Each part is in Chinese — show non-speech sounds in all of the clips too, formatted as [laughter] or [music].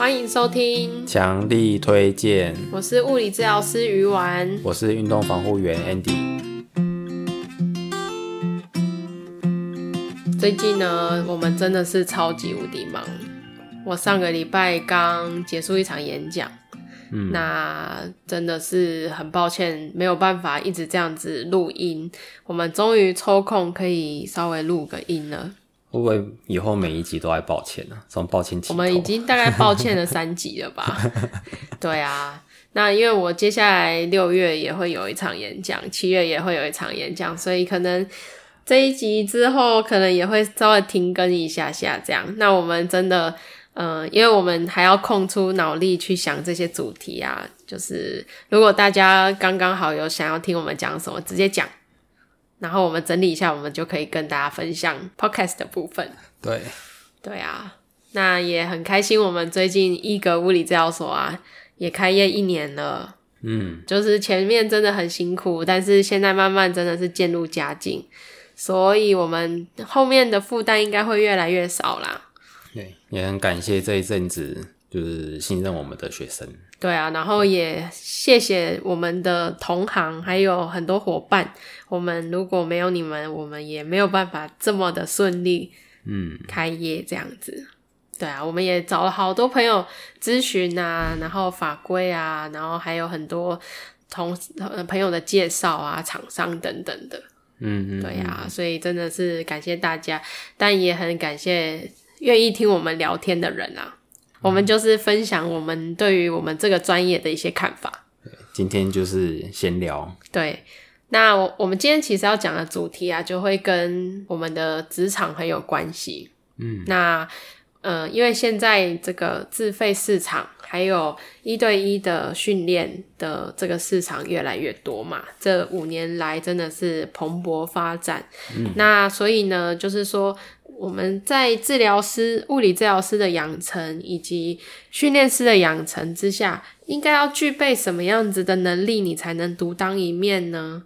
欢迎收听，强力推荐。我是物理治疗师鱼丸，我是运动防护员 Andy。最近呢，我们真的是超级无敌忙。我上个礼拜刚结束一场演讲，嗯，那真的是很抱歉，没有办法一直这样子录音。我们终于抽空可以稍微录个音了。会不会以后每一集都来抱歉呢？从抱歉起。我们已经大概抱歉了三集了吧？[laughs] 对啊，那因为我接下来六月也会有一场演讲，七月也会有一场演讲，所以可能这一集之后可能也会稍微停更一下下这样。那我们真的，嗯、呃，因为我们还要空出脑力去想这些主题啊，就是如果大家刚刚好有想要听我们讲什么，直接讲。然后我们整理一下，我们就可以跟大家分享 podcast 的部分。对，对啊，那也很开心。我们最近一格物理治疗所啊，也开业一年了。嗯，就是前面真的很辛苦，但是现在慢慢真的是渐入佳境，所以我们后面的负担应该会越来越少啦。对，也很感谢这一阵子就是信任我们的学生。对啊，然后也谢谢我们的同行，还有很多伙伴。我们如果没有你们，我们也没有办法这么的顺利，嗯，开业这样子。嗯、对啊，我们也找了好多朋友咨询啊，然后法规啊，然后还有很多同朋友的介绍啊，厂商等等的。嗯嗯，对啊，所以真的是感谢大家，但也很感谢愿意听我们聊天的人啊。我们就是分享我们对于我们这个专业的一些看法。今天就是闲聊。对，那我我们今天其实要讲的主题啊，就会跟我们的职场很有关系。嗯，那呃，因为现在这个自费市场还有一对一的训练的这个市场越来越多嘛，这五年来真的是蓬勃发展。嗯，那所以呢，就是说。我们在治疗师、物理治疗师的养成以及训练师的养成之下，应该要具备什么样子的能力，你才能独当一面呢？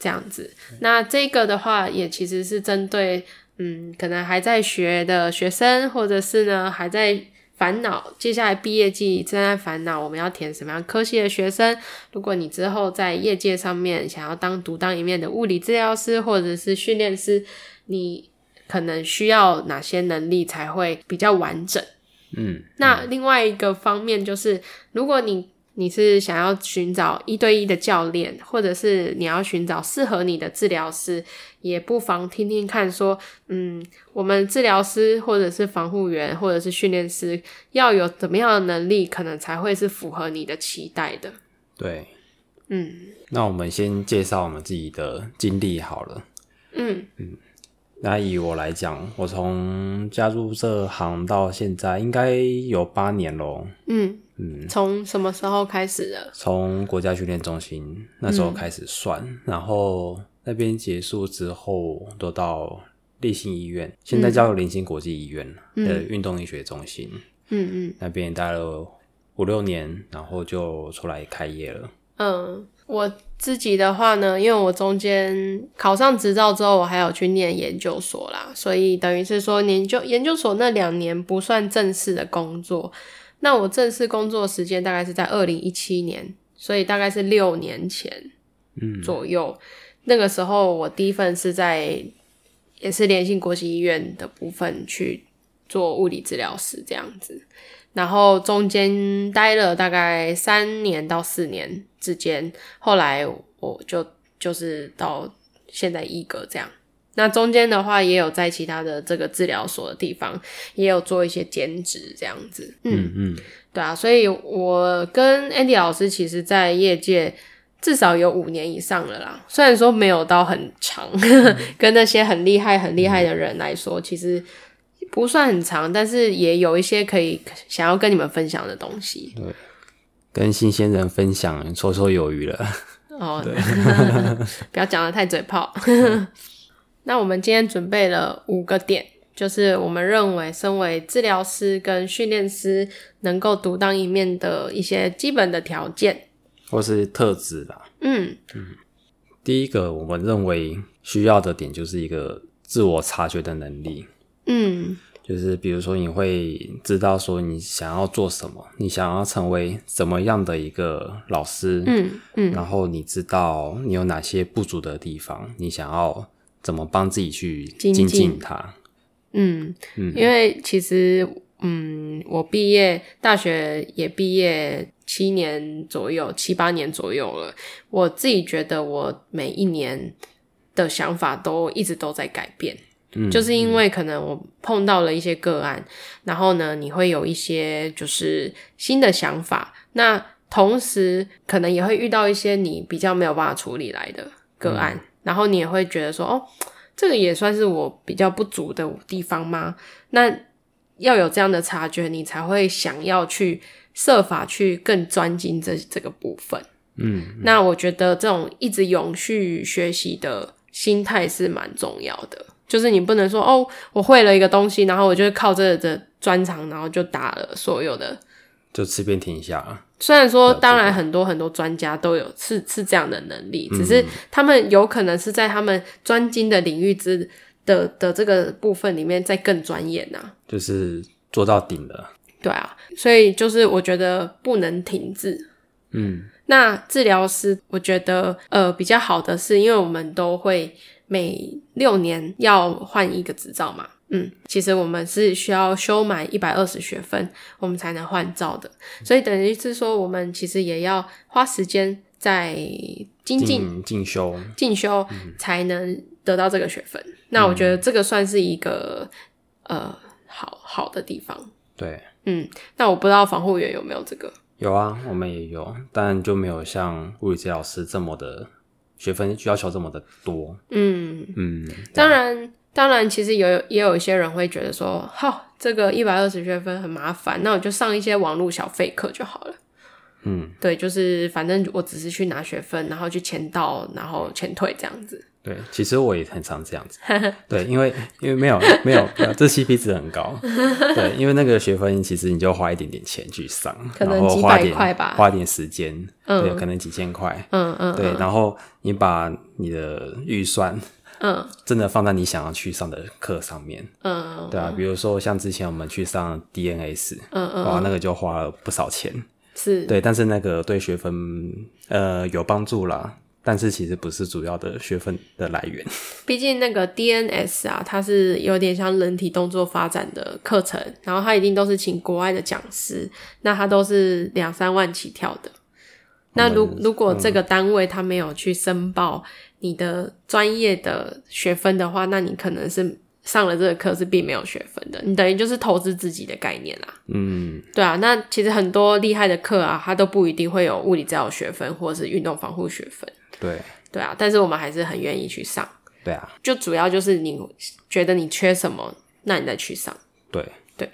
这样子，那这个的话，也其实是针对，嗯，可能还在学的学生，或者是呢还在烦恼，接下来毕业季正在烦恼我们要填什么样科系的学生。如果你之后在业界上面想要当独当一面的物理治疗师或者是训练师，你。可能需要哪些能力才会比较完整？嗯，那另外一个方面就是，如果你你是想要寻找一对一的教练，或者是你要寻找适合你的治疗师，也不妨听听看，说，嗯，我们治疗师或者是防护员或者是训练师要有怎么样的能力，可能才会是符合你的期待的。对，嗯，那我们先介绍我们自己的经历好了。嗯嗯。那以我来讲，我从加入这行到现在应该有八年咯。嗯嗯，从什么时候开始的？从国家训练中心那时候开始算，嗯、然后那边结束之后，都到立新医院，现在叫林新国际医院的运动医学中心。嗯嗯，那边待了五六年，然后就出来开业了。嗯。我自己的话呢，因为我中间考上执照之后，我还有去念研究所啦，所以等于是说研究研究所那两年不算正式的工作。那我正式工作时间大概是在二零一七年，所以大概是六年前，嗯，左右。嗯、那个时候我第一份是在也是联信国际医院的部分去做物理治疗师这样子。然后中间待了大概三年到四年之间，后来我就就是到现在一格这样。那中间的话也有在其他的这个治疗所的地方，也有做一些兼职这样子。嗯嗯，对啊，所以我跟 Andy 老师其实，在业界至少有五年以上了啦。虽然说没有到很长，嗯、[laughs] 跟那些很厉害很厉害的人来说，其实。不算很长，但是也有一些可以想要跟你们分享的东西。对，跟新鲜人分享，绰绰有余了。[laughs] 哦，对，[laughs] 不要讲的太嘴炮。[laughs] 那我们今天准备了五个点，就是我们认为身为治疗师跟训练师能够独当一面的一些基本的条件，或是特质啦。嗯嗯，第一个我们认为需要的点就是一个自我察觉的能力。嗯，就是比如说你会知道说你想要做什么，你想要成为怎么样的一个老师，嗯嗯，然后你知道你有哪些不足的地方，你想要怎么帮自己去精进它。嗯嗯，因为其实，嗯，我毕业大学也毕业七年左右，七八年左右了。我自己觉得，我每一年的想法都一直都在改变。嗯，就是因为可能我碰到了一些个案，然后呢，你会有一些就是新的想法。那同时，可能也会遇到一些你比较没有办法处理来的个案，嗯，然后你也会觉得说，哦。这个也算是我比较不足的地方吗？那要有这样的察觉，你才会想要去设法去更专精这这个部分。嗯，嗯，那我觉得这种一直永续学习的心态是蛮重要的。就是你不能说哦，我会了一个东西，然后我就靠这个的专长，然后就打了所有的，就吃遍天下了。虽然说，当然很多很多专家都有是是这样的能力，只是他们有可能是在他们专精的领域之的的这个部分里面再更专业呐，就是做到顶了。对啊，所以就是我觉得不能停滞。嗯，那治疗师我觉得呃比较好的是，因为我们都会每六年要换一个执照嘛。嗯，其实我们是需要修满一百二十学分，我们才能换照的。所以等于是说，我们其实也要花时间在精进、进修、进修，才能得到这个学分。嗯、那我觉得这个算是一个呃好好的地方。对，嗯，那我不知道防护员有没有这个？有啊，我们也有，但就没有像物理治疗师这么的学分要求这么的多。嗯嗯，当然。当然，其实有也有一些人会觉得说，好，这个一百二十学分很麻烦，那我就上一些网络小费课就好了。嗯，对，就是反正我只是去拿学分，然后去签到，然后签退这样子。对，其实我也很常这样子。[laughs] 对，因为因为没有没有，这 CP 值很高。对，因为那个学分其实你就花一点点钱去上，可能几百块吧，花点时间，嗯、对，可能几千块。嗯嗯，对，然后你把你的预算。嗯，真的放在你想要去上的课上面。嗯，对啊，比如说像之前我们去上 DNS，嗯嗯，哇，那个就花了不少钱。是，对，但是那个对学分呃有帮助啦，但是其实不是主要的学分的来源。[laughs] 毕竟那个 DNS 啊，它是有点像人体动作发展的课程，然后它一定都是请国外的讲师，那它都是两三万起跳的。那如如果这个单位他没有去申报你的专业的学分的话，那你可能是上了这个课是并没有学分的，你等于就是投资自己的概念啦。嗯，对啊。那其实很多厉害的课啊，它都不一定会有物理治疗学分或者是运动防护学分。对，对啊。但是我们还是很愿意去上。对啊。就主要就是你觉得你缺什么，那你再去上。对对。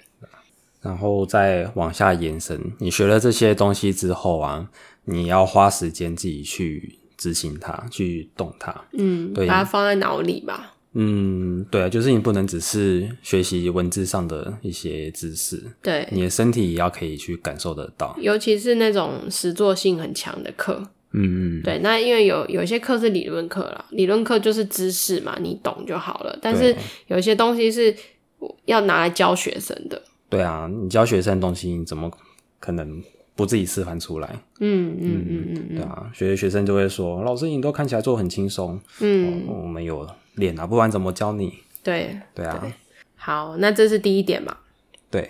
然后再往下延伸，你学了这些东西之后啊。你要花时间自己去执行它，去动它，嗯，对，把它放在脑里吧。嗯，对啊，就是你不能只是学习文字上的一些知识，对，你的身体也要可以去感受得到。尤其是那种实作性很强的课，嗯嗯，对。那因为有有些课是理论课啦，理论课就是知识嘛，你懂就好了。但是有一些东西是要拿来教学生的。对啊，你教学生的东西，你怎么可能？不自己示范出来，嗯嗯嗯嗯嗯，对啊，学学生就会说，老师你都看起来做很轻松，嗯、哦，我们有练啊，不然怎么教你？对，对啊对。好，那这是第一点嘛？对。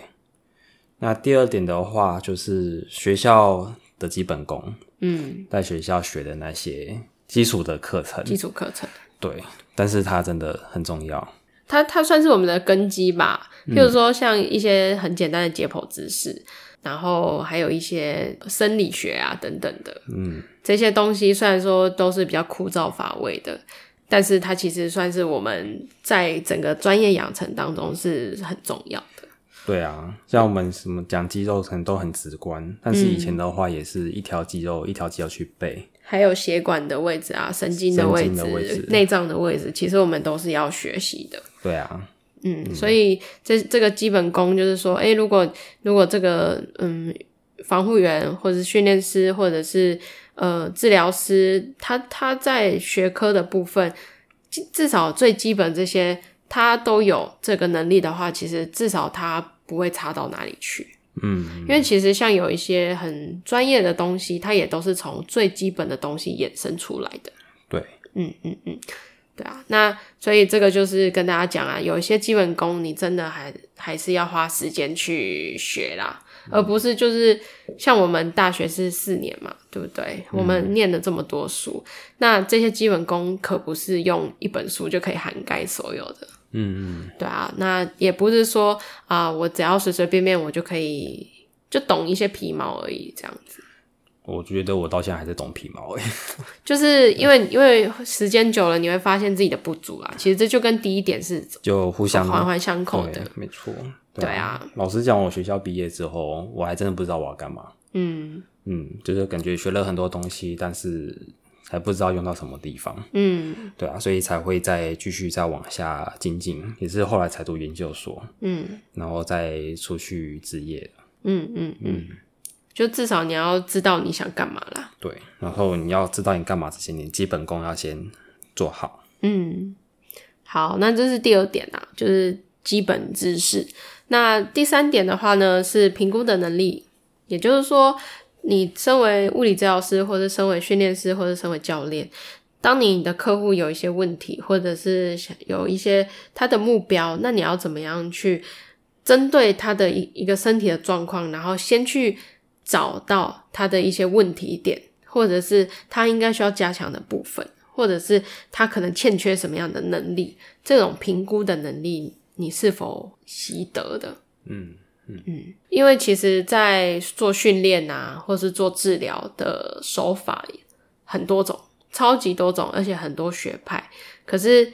那第二点的话，就是学校的基本功，嗯，在学校学的那些基础的课程，基础课程，对，但是它真的很重要，它它算是我们的根基吧，譬如说像一些很简单的解剖知识。然后还有一些生理学啊等等的，嗯，这些东西虽然说都是比较枯燥乏味的，但是它其实算是我们在整个专业养成当中是很重要。的。对啊，像我们什么讲肌肉可能都很直观，但是以前的话也是一条肌肉一条肌肉去背，还有血管的位置啊、神经的位置、内脏的位置，其实我们都是要学习的。对啊。嗯，所以这这个基本功就是说，诶，如果如果这个嗯防护员或者是训练师或者是呃治疗师，他他在学科的部分，至少最基本这些他都有这个能力的话，其实至少他不会差到哪里去。嗯，因为其实像有一些很专业的东西，它也都是从最基本的东西衍生出来的。对，嗯嗯嗯，对啊。那所以这个就是跟大家讲啊，有一些基本功，你真的还还是要花时间去学啦，嗯、而不是就是像我们大学是四年嘛，对不对？嗯、我们念了这么多书，那这些基本功可不是用一本书就可以涵盖所有的。嗯嗯，对啊，那也不是说啊、呃，我只要随随便便我就可以就懂一些皮毛而已，这样子。我觉得我到现在还是懂皮毛诶，[laughs] 就是因为因为时间久了，你会发现自己的不足啦。其实这就跟第一点是就互相环环相扣的，没错。对啊，老实讲，我学校毕业之后，我还真的不知道我要干嘛。嗯嗯，就是感觉学了很多东西，但是。还不知道用到什么地方，嗯，对啊，所以才会再继续再往下精进，也是后来才读研究所，嗯，然后再出去职业，嗯嗯嗯，就至少你要知道你想干嘛啦，对，然后你要知道你干嘛这些，你基本功要先做好，嗯，好，那这是第二点啊，就是基本知识。那第三点的话呢，是评估的能力，也就是说。你身为物理治疗师，或者身为训练师，或者身为教练，当你的客户有一些问题，或者是有一些他的目标，那你要怎么样去针对他的一一个身体的状况，然后先去找到他的一些问题点，或者是他应该需要加强的部分，或者是他可能欠缺什么样的能力，这种评估的能力，你是否习得的？嗯。嗯，因为其实，在做训练啊，或是做治疗的手法很多种，超级多种，而且很多学派。可是，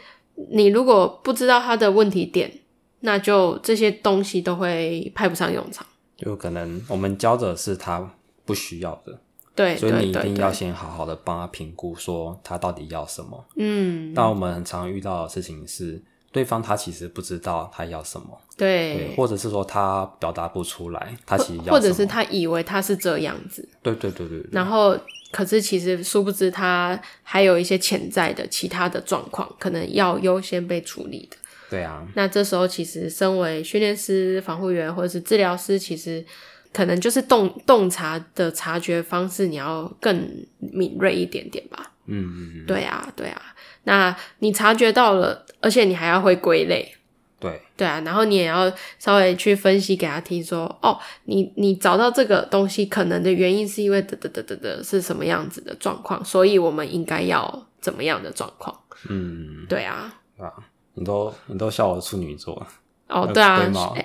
你如果不知道他的问题点，那就这些东西都会派不上用场。就可能我们教的是他不需要的，对，所以你一定要先好好的帮他评估，说他到底要什么。嗯，但我们很常遇到的事情是。对方他其实不知道他要什么，对，对，或者是说他表达不出来，他其实要或者是他以为他是这样子，对对对对，对，然后可是其实殊不知他还有一些潜在的其他的状况，可能要优先被处理的。对啊，那这时候其实身为训练师、防护员或者是治疗师，其实可能就是洞洞察的察觉方式，你要更敏锐一点点吧。嗯嗯嗯，对啊对啊。那你察觉到了，而且你还要会归类，对。对啊，然后你也要稍微去分析给他听说，说哦，你你找到这个东西可能的原因是因为得得得得得是什么样子的状况，所以我们应该要怎么样的状况？嗯，对啊，啊，你都你都笑我处女座。哦，对啊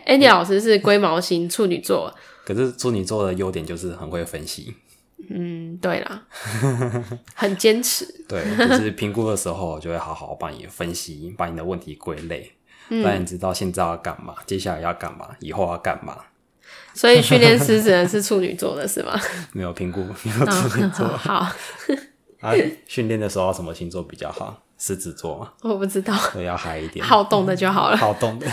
，Andy 老师是龟毛型处女座，[laughs] 可是处女座的优点就是很会分析。嗯，对啦，很坚持。[laughs] 对，就是评估的时候，就会好好帮你分析，把你的问题归类，让、嗯、你知道现在要干嘛，接下来要干嘛，以后要干嘛。所以训练师只能是处女座的是吗？[laughs] 没有评估，没有处女座。哦、好。[laughs] 啊，训练的时候什么星座比较好？狮子座吗？我不知道。对，要嗨一点，好动的就好了。好动的。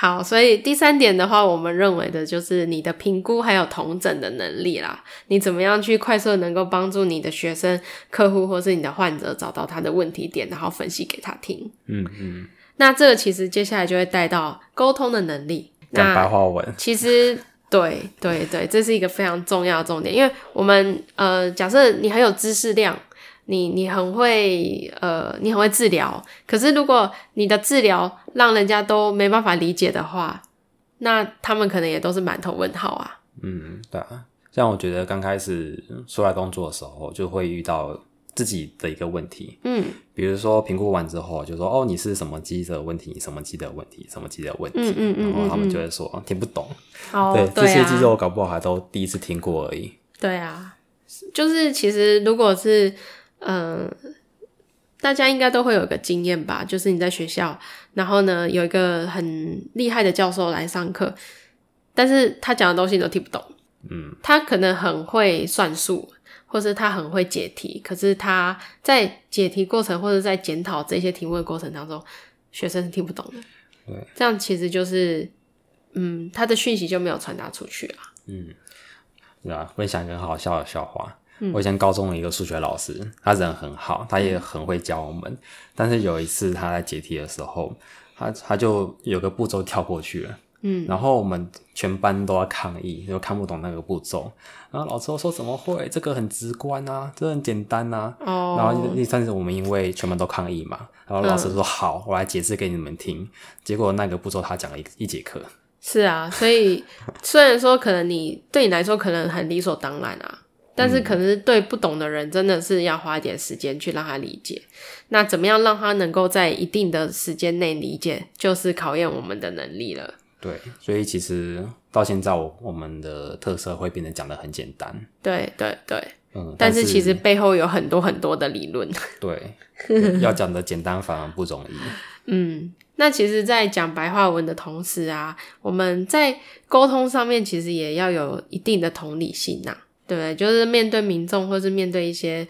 好，所以第三点的话，我们认为的就是你的评估还有同整的能力啦。你怎么样去快速能够帮助你的学生、客户或是你的患者找到他的问题点，然后分析给他听。嗯嗯。那这个其实接下来就会带到沟通的能力。那白话文。其实，对对对，这是一个非常重要的重点，因为我们呃，假设你很有知识量。你你很会呃，你很会治疗，可是如果你的治疗让人家都没办法理解的话，那他们可能也都是满头问号啊。嗯，对啊，像我觉得刚开始出来工作的时候，就会遇到自己的一个问题。嗯，比如说评估完之后，就说哦，你是什么肌的问题，什么肌的问题，什么肌的问题，嗯嗯嗯，然后他们就会说听不懂。哦，[laughs] 对，对啊，这些肌肉搞不好还都第一次听过而已。对啊，就是其实如果是。嗯，大家应该都会有一个经验吧，就是你在学校，然后呢，有一个很厉害的教授来上课，但是他讲的东西你都听不懂。嗯，他可能很会算数，或是他很会解题，可是他在解题过程或者在检讨这些题目的过程当中，学生是听不懂的。对，这样其实就是，嗯，他的讯息就没有传达出去啊。嗯，对啊，分享一个很好笑的笑话。嗯、我以前高中的一个数学老师，他人很好，他也很会教我们。嗯、但是有一次他在解题的时候，他他就有个步骤跳过去了。嗯，然后我们全班都要抗议，就看不懂那个步骤。然后老师说：“怎么会？这个很直观啊，这很简单啊。”哦。然后第三次我们因为全班都抗议嘛，然后老师说：“嗯、好，我来解释给你们听。”结果那个步骤他讲了一一节课。是啊，所以虽然说可能你对你来说可能很理所当然啊，但是可能是对不懂的人真的是要花一点时间去让他理解。那怎么样让他能够在一定的时间内理解，就是考验我们的能力了。对，所以其实到现在，我我们的特色会变得讲得很简单。对对对，嗯，但是，但是其实背后有很多很多的理论。对，要讲的简单反而不容易。[laughs] 嗯，那其实，在讲白话文的同时啊，我们在沟通上面其实也要有一定的同理心呐、啊，对不对？就是面对民众，或是面对一些，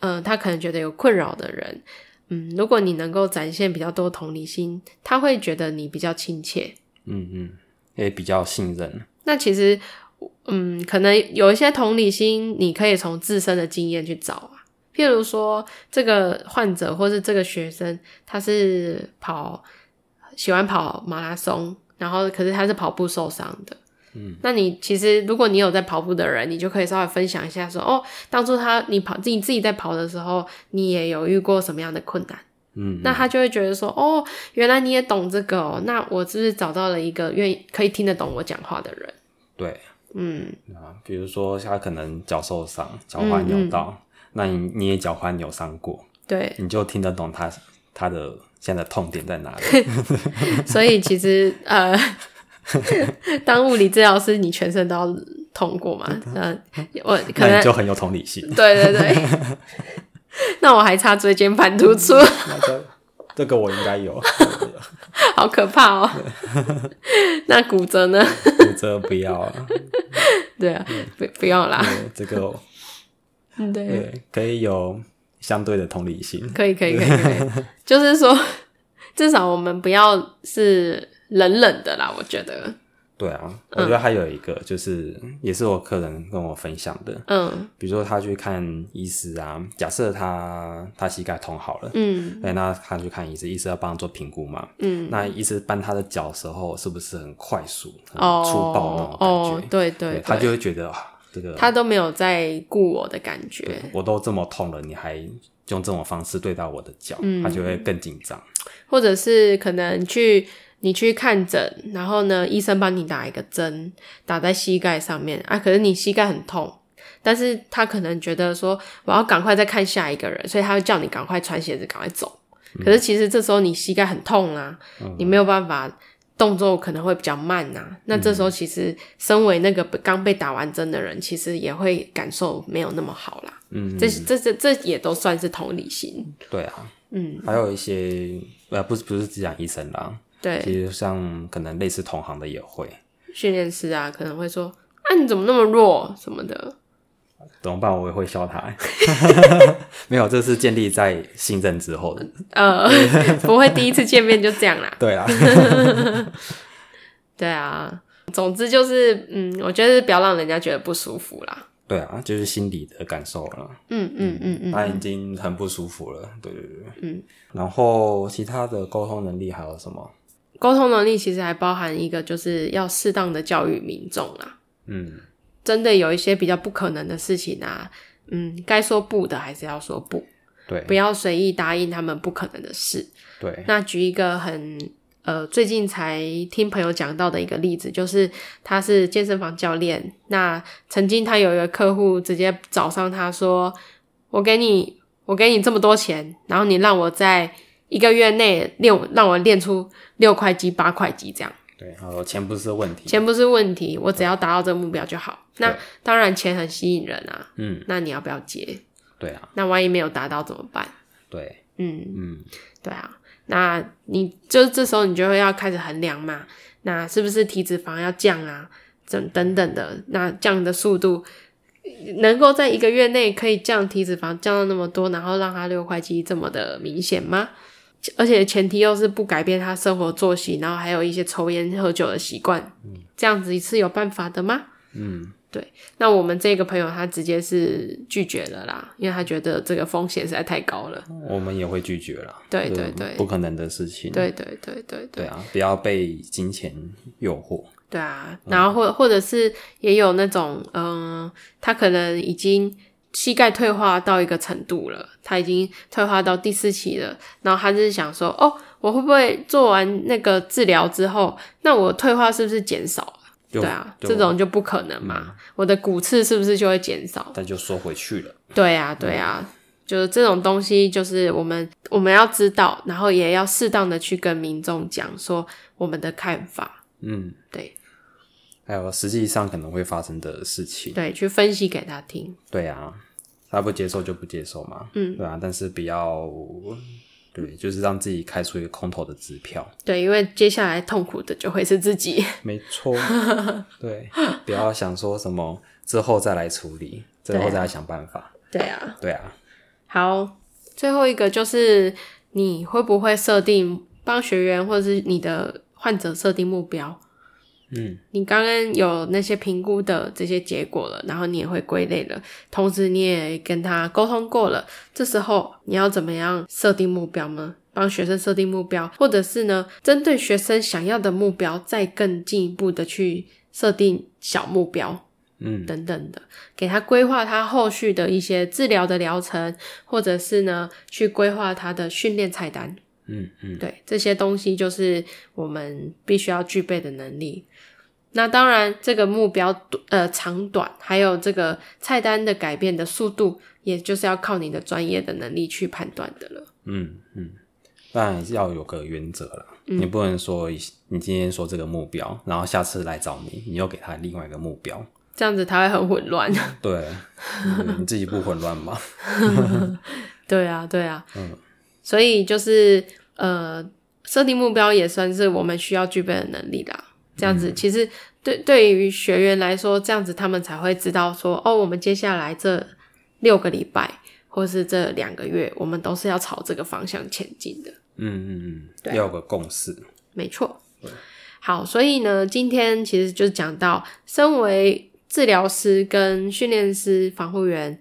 嗯、呃，他可能觉得有困扰的人，嗯，如果你能够展现比较多同理心，他会觉得你比较亲切。嗯嗯，也比较信任。那其实，嗯，可能有一些同理心，你可以从自身的经验去找啊。譬如说，这个患者或是这个学生，他是跑喜欢跑马拉松，然后可是他是跑步受伤的。嗯，那你其实如果你有在跑步的人，你就可以稍微分享一下说，哦，当初他你跑自己自己在跑的时候，你也有遇过什么样的困难？嗯，那他就会觉得说，哦，原来你也懂这个哦，那我是不是找到了一个愿意可以听得懂我讲话的人？对，嗯，啊，比如说他可能脚受伤，脚踝扭到，嗯嗯，那你你也脚踝扭伤过，对，你就听得懂他他的现在的痛点在哪里。[laughs] 所以其实呃，[laughs] 当物理治疗师，你全身都要痛过嘛？嗯，我 [laughs] 可能就很有同理心。对 [laughs] 对对。那我还差椎间盘突出，这个我应该有，好可怕哦。那骨折呢？骨折不要了。对啊，不不要啦。这个，对对，可以有相对的同理心。可以可以可以可以，就是说，至少我们不要是冷冷的啦，我觉得。对啊，我觉得还有一个就是，也是我客人跟我分享的，嗯，比如说他去看医师啊，假设他他膝盖痛好了，嗯，对，那他去看医师，医师要帮他做评估嘛，嗯，那医师搬他的脚的时候，是不是很快速、很粗暴那种感觉？哦，对对，对，他就会觉得啊，这个他都没有在顾我的感觉，我都这么痛了，你还用这种方式对待我的脚，嗯，他就会更紧张，或者是可能去。你去看诊，然后呢，医生帮你打一个针，打在膝盖上面啊。可是你膝盖很痛，但是他可能觉得说，我要赶快再看下一个人，所以他会叫你赶快穿鞋子，赶快走。嗯、可是其实这时候你膝盖很痛啊，嗯、你没有办法，动作可能会比较慢啊。那这时候其实身为那个刚被打完针的人，其实也会感受没有那么好啦。嗯，这这这这也都算是同理心。对啊，嗯，还有一些呃，不是不是只讲医生啦。对，其实像可能类似同行的也会，训练师啊，可能会说：“啊，你怎么那么弱？”什么的，怎么办？我也会笑他。[laughs] 没有，这是建立在信任之后的。呃，[laughs] 不会第一次见面就这样啦。[laughs] 对啊，对啊。总之就是，嗯，我觉得是不要让人家觉得不舒服啦。对啊，就是心理的感受了。嗯嗯嗯嗯，他已经很不舒服了。对对对，嗯。然后其他的沟通能力还有什么？沟通能力其实还包含一个，就是要适当的教育民众啊。嗯，真的有一些比较不可能的事情啊，嗯，该说不的还是要说不。对，不要随意答应他们不可能的事。对，那举一个很呃最近才听朋友讲到的一个例子，就是他是健身房教练，那曾经他有一个客户直接找上他说：“我给你，我给你这么多钱，然后你让我在。”一个月内练，让我练出六块肌、八块肌这样。对，他说钱不是问题，钱不是问题，我只要达到这个目标就好。那当然钱很吸引人啊，嗯，那你要不要接？对啊，那万一没有达到怎么办？对，嗯嗯，对啊，那你就这时候你就会要开始衡量嘛，那是不是体脂肪要降啊？等等等的，那降的速度。能够在一个月内可以降体脂肪降到那么多，然后让他六块肌这么的明显吗？而且前提又是不改变他生活作息，然后还有一些抽烟喝酒的习惯，嗯，这样子是有办法的吗？嗯，对，那我们这个朋友他直接是拒绝了啦，因为他觉得这个风险实在太高了。我们也会拒绝了。对对对，不可能的事情。对对对对对。对啊，不要被金钱诱惑。对啊，然后或、嗯、或者是也有那种，嗯、呃，他可能已经膝盖退化到一个程度了，他已经退化到第四期了，然后他就是想说，哦，我会不会做完那个治疗之后，那我退化是不是减少了？对啊，这种就不可能嘛，嗯、我的骨刺是不是就会减少？但就缩回去了。对啊，对啊，嗯、就是这种东西，就是我们我们要知道，然后也要适当的去跟民众讲说我们的看法。嗯，对。还有实际上可能会发生的事情，对，去分析给他听。对啊，他不接受就不接受嘛。嗯，对啊，但是不要，对，就是让自己开出一个空头的支票。对，因为接下来痛苦的就会是自己。[laughs] 没错。对，不要想说什么之后再来处理，之后再来想办法。对啊，对啊。好，最后一个就是你会不会设定帮学员或者是你的患者设定目标？嗯，你刚刚有那些评估的这些结果了，然后你也会归类了，同时你也跟他沟通过了。这时候你要怎么样设定目标呢？帮学生设定目标，或者是呢，针对学生想要的目标，再更进一步的去设定小目标，嗯，等等的，给他规划他后续的一些治疗的疗程，或者是呢，去规划他的训练菜单。嗯嗯，对，这些东西就是我们必须要具备的能力。那当然，这个目标呃长短，还有这个菜单的改变的速度，也就是要靠你的专业的能力去判断的了。嗯嗯，当然要有个原则了，嗯，你不能说你今天说这个目标，然后下次来找你，你又给他另外一个目标，这样子他会很混乱。对，你自己不混乱吗？[laughs] 对啊，对啊。嗯，所以就是。呃，设定目标也算是我们需要具备的能力啦。这样子，其实对对于学员来说，这样子他们才会知道说，哦，我们接下来这六个礼拜，或是这两个月，我们都是要朝这个方向前进的。嗯嗯嗯，对，要有个共识。没错。好，所以呢，今天其实就讲到，身为治疗师、跟训练师、防护员，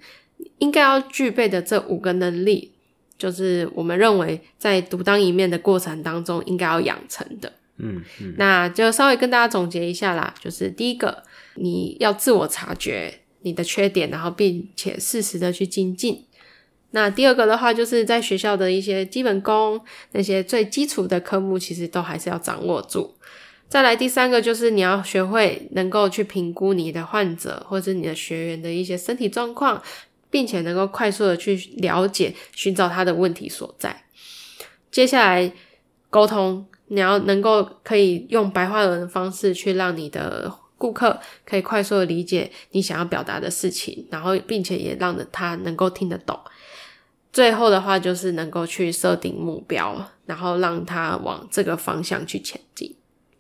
应该要具备的这五个能力。就是我们认为在独当一面的过程当中应该要养成的，嗯嗯，那就稍微跟大家总结一下啦。就是第一个，你要自我察觉你的缺点，然后并且适时的去精进。那第二个的话，就是在学校的一些基本功，那些最基础的科目，其实都还是要掌握住。再来第三个，就是你要学会能够去评估你的患者或者你的学员的一些身体状况。并且能够快速的去了解、寻找他的问题所在。接下来沟通，你要能够可以用白话文的方式去让你的顾客可以快速的理解你想要表达的事情，然后并且也让他能够听得懂。最后的话就是能够去设定目标，然后让他往这个方向去前进。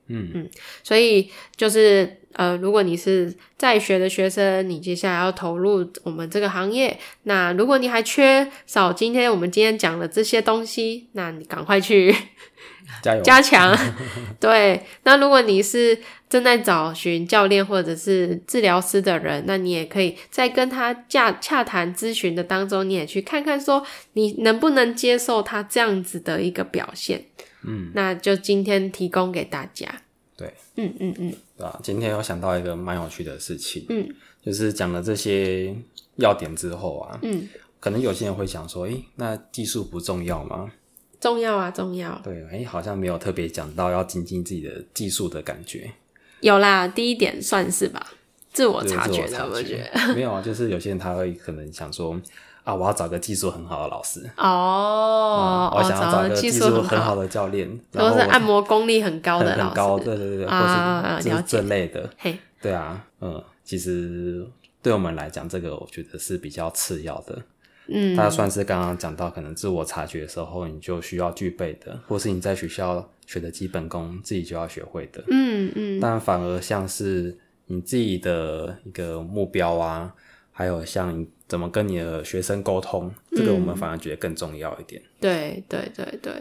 嗯嗯，所以就是。呃，如果你是在学的学生，你接下来要投入我们这个行业，那如果你还缺少今天我们今天讲的这些东西，那你赶快去 [laughs] 加油加强。[laughs] 对，那如果你是正在找寻教练或者是治疗师的人，那你也可以在跟他洽洽谈咨询的当中，你也去看看说你能不能接受他这样子的一个表现。嗯，那就今天提供给大家。对，嗯嗯嗯，对吧？今天有想到一个蛮有趣的事情，嗯，就是讲了这些要点之后啊，嗯，可能有些人会想说，诶，那技术不重要吗？重要啊，重要。对，诶，好像没有特别讲到要精进自己的技术的感觉。有啦，第一点算是吧，自我察觉的，我觉得没有啊，就是有些人他会可能想说。啊！我要找个技术很好的老师哦、嗯，我想要找个技术很好的教练，都是按摩功力很高的老师，很高，对对对，啊、或是就是这类的，嘿，对啊，嗯，其实对我们来讲，这个我觉得是比较次要的，嗯，它算是刚刚讲到可能自我察觉的时候，你就需要具备的，或是你在学校学的基本功，自己就要学会的，嗯嗯，但反而像是你自己的一个目标啊，还有像。怎么跟你的学生沟通？这个我们反而觉得更重要一点。嗯、对对对对，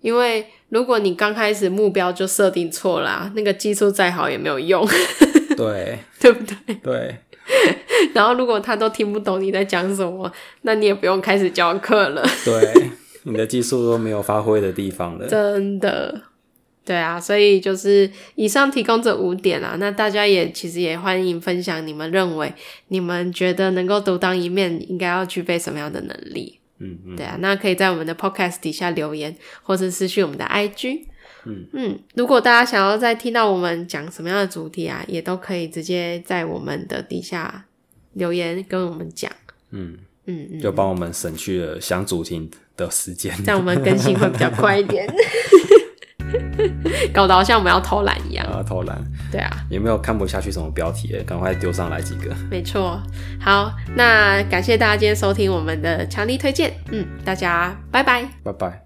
因为如果你刚开始目标就设定错啦，那个技术再好也没有用。对，[laughs] 对不对？对，然后如果他都听不懂你在讲什么，那你也不用开始教课了。对，你的技术都没有发挥的地方了。真的。对啊，所以就是以上提供这五点啊，那大家也其实也欢迎分享你们认为你们觉得能够独当一面应该要具备什么样的能力。嗯嗯，对啊，那可以在我们的 podcast 底下留言，或是私讯我们的 IG。嗯嗯，如果大家想要再听到我们讲什么样的主题啊，也都可以直接在我们的底下留言跟我们讲。嗯嗯嗯，就帮我们省去了想主题的时间，这样我们更新会比较快一点。[laughs] [laughs] 搞得好像我们要偷懒一样啊！偷懒，对啊，有没有看不下去什么标题？赶快丢上来几个。没错，好，那感谢大家今天收听我们的强力推荐，嗯，大家拜拜，拜拜。